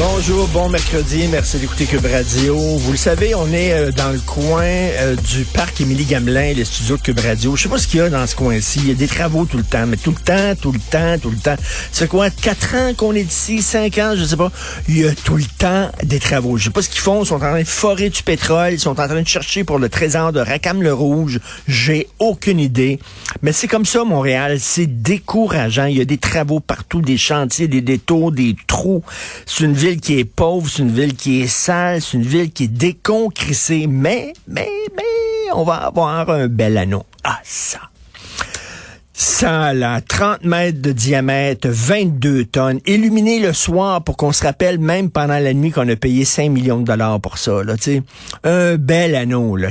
Bonjour, bon mercredi, merci d'écouter Cube Radio. Vous le savez, on est euh, dans le coin euh, du parc Émilie Gamelin, les studios de Cube Radio. Je sais pas ce qu'il y a dans ce coin-ci. Il y a des travaux tout le temps, mais tout le temps, tout le temps, tout le temps. C'est quoi, quatre ans qu'on est ici, cinq ans, je sais pas? Il y a tout le temps des travaux. Je sais pas ce qu'ils font. Ils sont en train de forer du pétrole. Ils sont en train de chercher pour le trésor de Racam-le-Rouge. J'ai aucune idée. Mais c'est comme ça, Montréal. C'est décourageant. Il y a des travaux partout, des chantiers, des détours, des trous. C'est une qui est pauvre, c'est une ville qui est sale, c'est une ville qui est déconcrissée. Mais, mais, mais, on va avoir un bel anneau. Ah, ça. Ça, là, 30 mètres de diamètre, 22 tonnes, illuminé le soir pour qu'on se rappelle même pendant la nuit qu'on a payé 5 millions de dollars pour ça, là. Un bel anneau, là.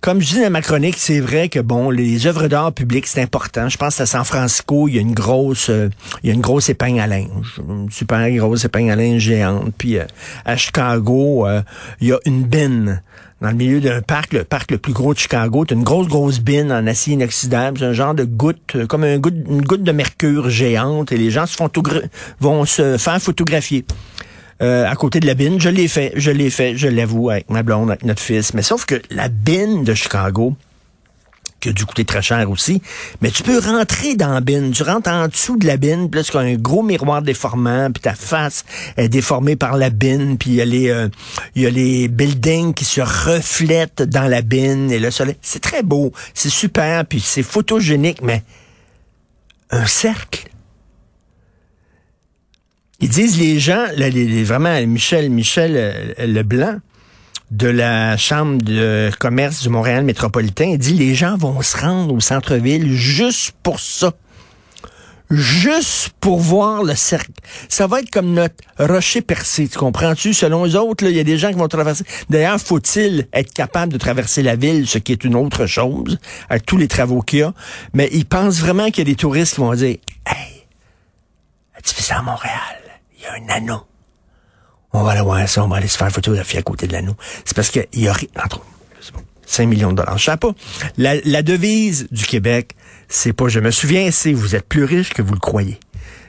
Comme je dis dans ma chronique, c'est vrai que, bon, les œuvres d'art publiques, c'est important. Je pense à San Francisco, il y a une grosse, euh, il y a une grosse épingle à linge. Une super grosse épingle à linge géante. Puis, euh, à Chicago, euh, il y a une bine dans le milieu d'un parc, le parc le plus gros de Chicago, tu une grosse, grosse bine en acier inoxydable, c'est un genre de goutte, euh, comme une goutte de mercure géante, et les gens se font vont se faire photographier. Euh, à côté de la bine, je l'ai fait, je l'ai fait, je l'avoue, avec ma blonde, avec notre fils. Mais sauf que la bine de Chicago, qui a dû coûter très cher aussi. Mais tu peux rentrer dans la bine. Tu rentres en dessous de la bine, puis là, un gros miroir déformant, puis ta face est déformée par la bine, puis il y a les euh, y a les buildings qui se reflètent dans la bine et le soleil. C'est très beau, c'est super, puis c'est photogénique, mais un cercle. Ils disent les gens, là, les, vraiment Michel Michel euh, Leblanc, de la Chambre de commerce du Montréal métropolitain. Il dit les gens vont se rendre au centre-ville juste pour ça. Juste pour voir le cercle. Ça va être comme notre rocher percé, tu comprends-tu? Selon les autres, il y a des gens qui vont traverser. D'ailleurs, faut-il être capable de traverser la ville, ce qui est une autre chose, avec tous les travaux qu'il y a? Mais ils pensent vraiment qu'il y a des touristes qui vont dire, hey, tu fais ça à Montréal, il y a un anneau on va aller voir ça, on va aller se faire photographier à côté de l'anneau. C'est parce qu'il y a entre 5 millions de dollars. Je sais pas. La, devise du Québec, c'est pas je me souviens, c'est vous êtes plus riche que vous le croyez.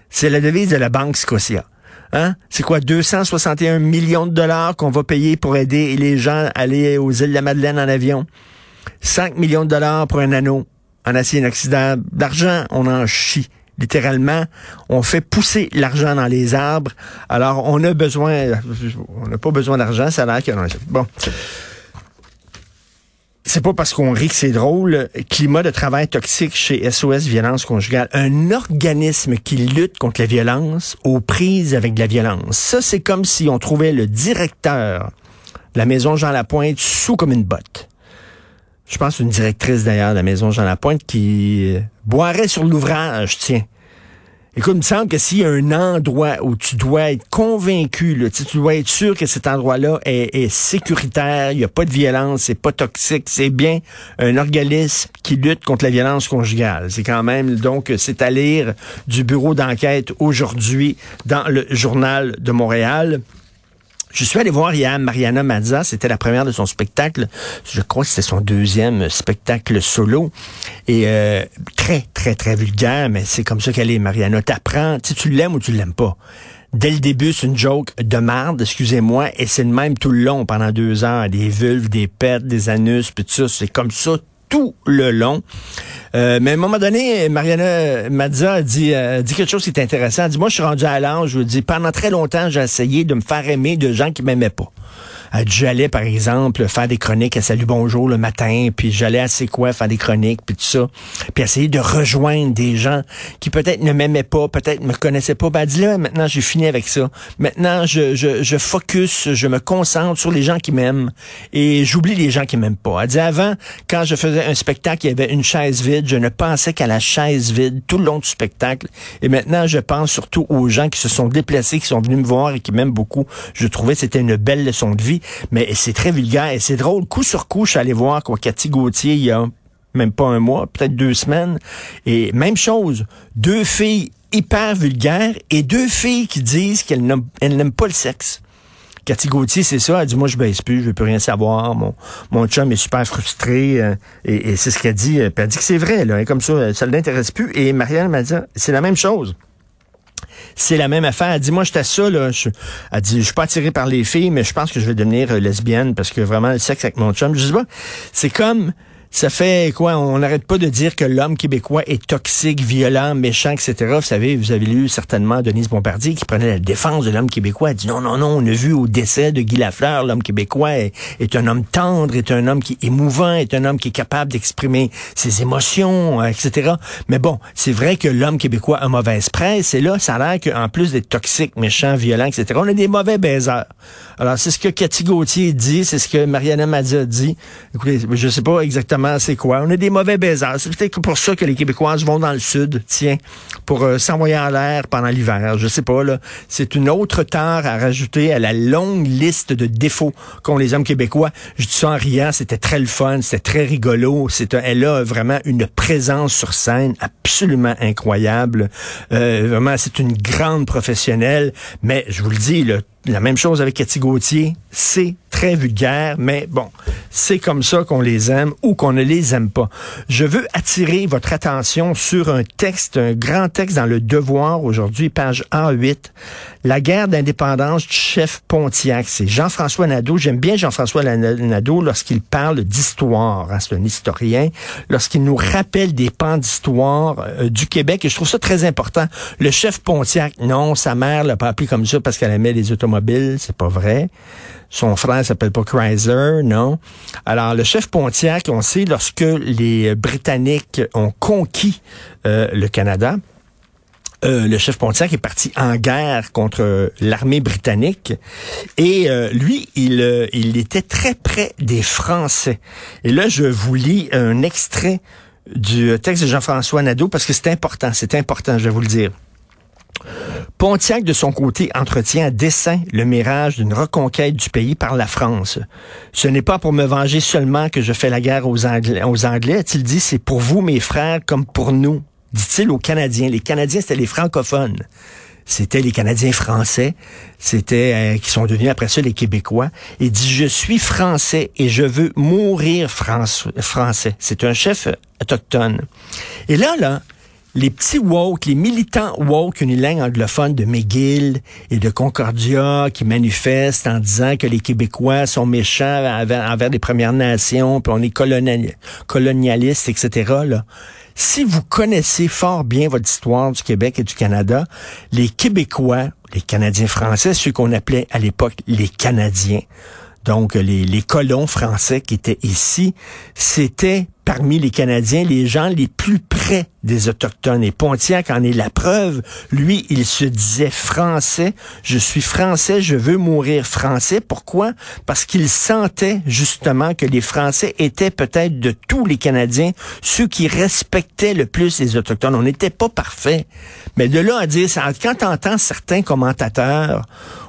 C'est la devise de la Banque Scotia. Hein? C'est quoi, 261 millions de dollars qu'on va payer pour aider les gens à aller aux îles de la Madeleine en avion? 5 millions de dollars pour un anneau en acier inoxydable. D'argent, on en chie littéralement, on fait pousser l'argent dans les arbres. Alors, on a besoin, on n'a pas besoin d'argent, ça a l'air qu'il y a... Bon. C'est pas parce qu'on rit que c'est drôle. Climat de travail toxique chez SOS Violence Conjugale. Un organisme qui lutte contre la violence aux prises avec de la violence. Ça, c'est comme si on trouvait le directeur de la maison Jean Lapointe sous comme une botte je pense une directrice d'ailleurs de la maison Jean Lapointe qui boirait sur l'ouvrage, tiens. Écoute, il me semble que s'il y a un endroit où tu dois être convaincu, là, tu dois être sûr que cet endroit-là est, sécuritaire, il n'y a pas de violence, c'est pas toxique, c'est bien un organisme qui lutte contre la violence conjugale. C'est quand même, donc, c'est à lire du bureau d'enquête aujourd'hui dans le journal de Montréal. Je suis allé voir hier Mariana Mazza, c'était la première de son spectacle. Je crois que c'était son deuxième spectacle solo. Et euh, très, très, très vulgaire, mais c'est comme ça qu'elle est, Mariana. T'apprends, tu, tu l'aimes ou tu l'aimes pas. Dès le début, c'est une joke de merde, excusez-moi, et c'est le même tout le long pendant deux heures. Des vulves, des pets, des anus, puis tout ça. C'est comme ça tout le long. Euh, mais à un moment donné, Mariana Mazza a dit, euh, dit quelque chose qui est intéressant. Elle dit, moi, je suis rendu à l'âge, je dis, pendant très longtemps, j'ai essayé de me faire aimer de gens qui m'aimaient pas. Euh, j'allais, par exemple, faire des chroniques à Salut Bonjour le matin, puis j'allais à C'est quoi faire des chroniques, puis tout ça, puis essayer de rejoindre des gens qui peut-être ne m'aimaient pas, peut-être me connaissaient pas. Ben, dis là, maintenant, j'ai fini avec ça. Maintenant, je, je, je focus, je me concentre sur les gens qui m'aiment et j'oublie les gens qui m'aiment pas. Elle dit, avant, quand je faisais un spectacle, il y avait une chaise vide, je ne pensais qu'à la chaise vide tout le long du spectacle. Et maintenant, je pense surtout aux gens qui se sont déplacés, qui sont venus me voir et qui m'aiment beaucoup. Je trouvais que c'était une belle leçon de vie mais c'est très vulgaire et c'est drôle. Coup sur coup, je suis allé voir quoi Cathy Gauthier il y a même pas un mois, peut-être deux semaines. Et même chose, deux filles hyper vulgaires et deux filles qui disent qu'elles n'aiment pas le sexe. Cathy Gauthier, c'est ça. Elle dit, moi, je baisse plus, je veux plus rien savoir. Mon, mon chum est super frustré. Euh, et, c'est ce qu'elle dit. Puis elle dit que c'est vrai, là. Et comme ça, ça ne l'intéresse plus. Et Marianne m'a dit, c'est la même chose. C'est la même affaire. Elle dit, moi, j'étais ça, là. Elle dit, je suis pas attirée par les filles, mais je pense que je vais devenir euh, lesbienne parce que vraiment, le sexe avec mon chum, je sais pas. C'est comme, ça fait quoi? On n'arrête pas de dire que l'homme québécois est toxique, violent, méchant, etc. Vous savez, vous avez lu certainement Denise Bombardier qui prenait la défense de l'homme québécois. Elle dit non, non, non, on a vu au décès de Guy Lafleur, l'homme québécois est, un homme tendre, est un homme qui est émouvant, est un homme qui est capable d'exprimer ses émotions, euh, etc. Mais bon, c'est vrai que l'homme québécois a mauvaise presse. Et là, ça a l'air qu'en plus d'être toxique, méchant, violent, etc., on a des mauvais baisers. Alors, c'est ce que Cathy Gauthier dit, c'est ce que Mariana Mazza dit. Écoutez, je sais pas exactement c'est quoi. On a des mauvais baisers. C'est peut-être pour ça que les Québécoises vont dans le sud, tiens, pour euh, s'envoyer en l'air pendant l'hiver. Je sais pas, là. C'est une autre tare à rajouter à la longue liste de défauts qu'ont les hommes québécois. Je dis ça en riant, c'était très le fun, c'était très rigolo. C'est elle a vraiment une présence sur scène absolument incroyable. Euh, vraiment, c'est une grande professionnelle. Mais je vous le dis, là, la même chose avec Cathy Gauthier. C'est très vulgaire, mais bon, c'est comme ça qu'on les aime ou qu'on ne les aime pas. Je veux attirer votre attention sur un texte, un grand texte dans le Devoir aujourd'hui, page A8. La guerre d'indépendance du chef Pontiac. C'est Jean-François Nadeau. J'aime bien Jean-François Nadeau lorsqu'il parle d'histoire. Hein, c'est un historien. Lorsqu'il nous rappelle des pans d'histoire euh, du Québec. Et je trouve ça très important. Le chef Pontiac, non, sa mère l'a pas appelé comme ça parce qu'elle aimait les automobiles c'est pas vrai. Son frère s'appelle pas Chrysler, non. Alors, le chef Pontiac, on sait, lorsque les Britanniques ont conquis euh, le Canada, euh, le chef Pontiac est parti en guerre contre l'armée britannique et euh, lui, il, il était très près des Français. Et là, je vous lis un extrait du texte de Jean-François Nadeau parce que c'est important, c'est important, je vais vous le dire. Pontiac, de son côté, entretient à dessein le mirage d'une reconquête du pays par la France. Ce n'est pas pour me venger seulement que je fais la guerre aux Anglais, aux Anglais a-t-il dit, c'est pour vous, mes frères, comme pour nous, dit-il aux Canadiens. Les Canadiens, c'était les francophones. C'était les Canadiens français, c'était euh, qui sont devenus après ça les Québécois. Il dit je suis français et je veux mourir français. C'est un chef autochtone. Et là là, les petits woke, les militants woke unilingues anglophones de McGill et de Concordia qui manifestent en disant que les Québécois sont méchants envers, les Premières Nations, puis on est colonialistes, etc. Là. Si vous connaissez fort bien votre histoire du Québec et du Canada, les Québécois, les Canadiens français, ceux qu'on appelait à l'époque les Canadiens, donc les, les colons français qui étaient ici, c'était parmi les Canadiens les gens les plus près des Autochtones. Et Pontiac en est la preuve. Lui, il se disait français. Je suis français, je veux mourir français. Pourquoi? Parce qu'il sentait justement que les Français étaient peut-être de tous les Canadiens ceux qui respectaient le plus les Autochtones. On n'était pas parfait. Mais de là à dire, quand on entend certains commentateurs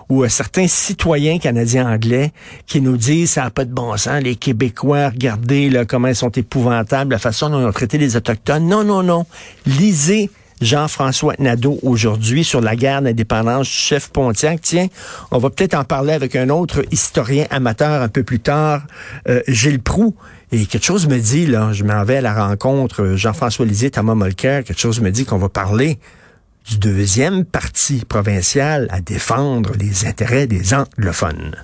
ou euh, certains citoyens canadiens anglais qui nous disent ça n'a pas de bon sens, les Québécois, regardez là, comment ils sont épouvantables, la façon dont ils ont traité les Autochtones. Non, non, non. Lisez Jean-François Nadeau aujourd'hui sur la guerre d'indépendance du chef Pontiac. Tiens, on va peut-être en parler avec un autre historien amateur un peu plus tard, euh, Gilles Proux. Et quelque chose me dit, là, je m'en vais à la rencontre, euh, Jean-François Lisée, Thomas Molker, quelque chose me dit qu'on va parler du deuxième parti provincial à défendre les intérêts des anglophones.